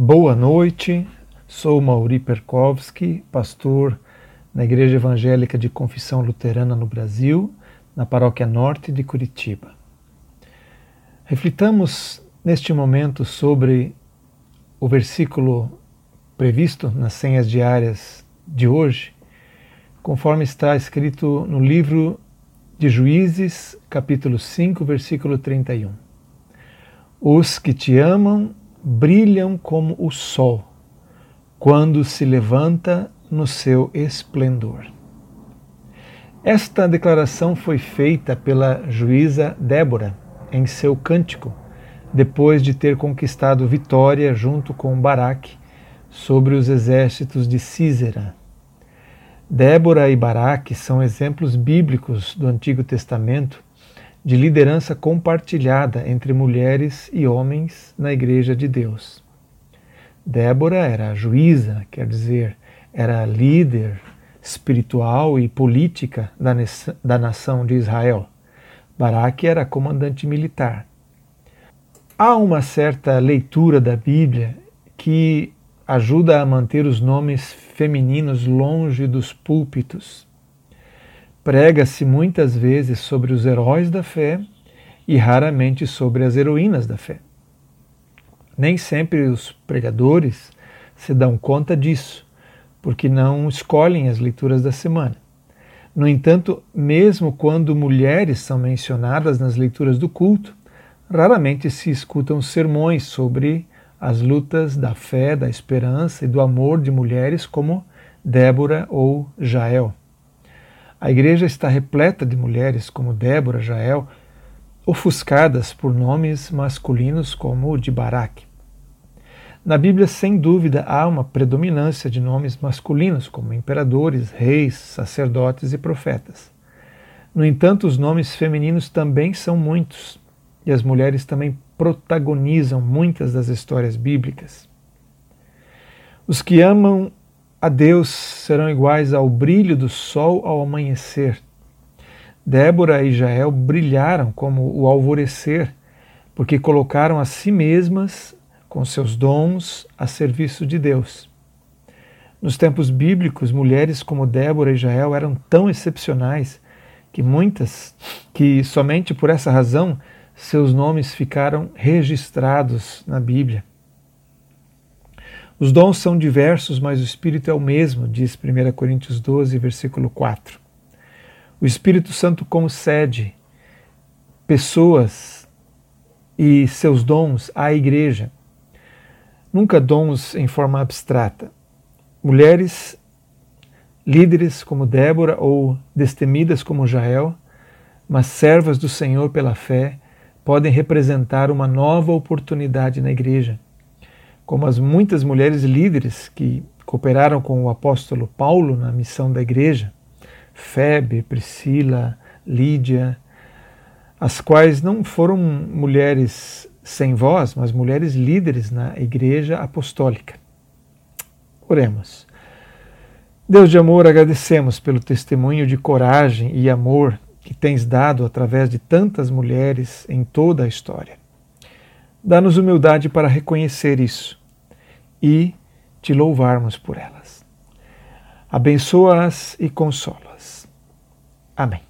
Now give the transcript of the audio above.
Boa noite, sou Mauri Perkowski, pastor na Igreja Evangélica de Confissão Luterana no Brasil, na Paróquia Norte de Curitiba. Reflitamos neste momento sobre o versículo previsto nas senhas diárias de hoje, conforme está escrito no livro de Juízes, capítulo 5, versículo 31. Os que te amam brilham como o sol quando se levanta no seu esplendor. Esta declaração foi feita pela juíza Débora em seu cântico, depois de ter conquistado vitória junto com Baraque sobre os exércitos de Císera. Débora e Baraque são exemplos bíblicos do Antigo Testamento de liderança compartilhada entre mulheres e homens na Igreja de Deus. Débora era juíza, quer dizer, era líder espiritual e política da, da nação de Israel. Baraque era comandante militar. Há uma certa leitura da Bíblia que ajuda a manter os nomes femininos longe dos púlpitos. Prega-se muitas vezes sobre os heróis da fé e raramente sobre as heroínas da fé. Nem sempre os pregadores se dão conta disso, porque não escolhem as leituras da semana. No entanto, mesmo quando mulheres são mencionadas nas leituras do culto, raramente se escutam sermões sobre as lutas da fé, da esperança e do amor de mulheres como Débora ou Jael. A igreja está repleta de mulheres como Débora, Jael, ofuscadas por nomes masculinos como o de Baraque. Na Bíblia, sem dúvida, há uma predominância de nomes masculinos, como imperadores, reis, sacerdotes e profetas. No entanto, os nomes femininos também são muitos, e as mulheres também protagonizam muitas das histórias bíblicas. Os que amam a Deus serão iguais ao brilho do sol ao amanhecer. Débora e Jael brilharam como o alvorecer, porque colocaram a si mesmas, com seus dons, a serviço de Deus. Nos tempos bíblicos, mulheres como Débora e Jael eram tão excepcionais que muitas, que somente por essa razão seus nomes ficaram registrados na Bíblia. Os dons são diversos, mas o Espírito é o mesmo, diz 1 Coríntios 12, versículo 4. O Espírito Santo concede pessoas e seus dons à igreja. Nunca dons em forma abstrata. Mulheres líderes como Débora ou destemidas como Jael, mas servas do Senhor pela fé, podem representar uma nova oportunidade na igreja como as muitas mulheres líderes que cooperaram com o apóstolo Paulo na missão da igreja, Febe, Priscila, Lídia, as quais não foram mulheres sem voz, mas mulheres líderes na igreja apostólica. Oremos. Deus de amor, agradecemos pelo testemunho de coragem e amor que tens dado através de tantas mulheres em toda a história. Dá-nos humildade para reconhecer isso e te louvarmos por elas. Abençoa-as e consola-as. Amém.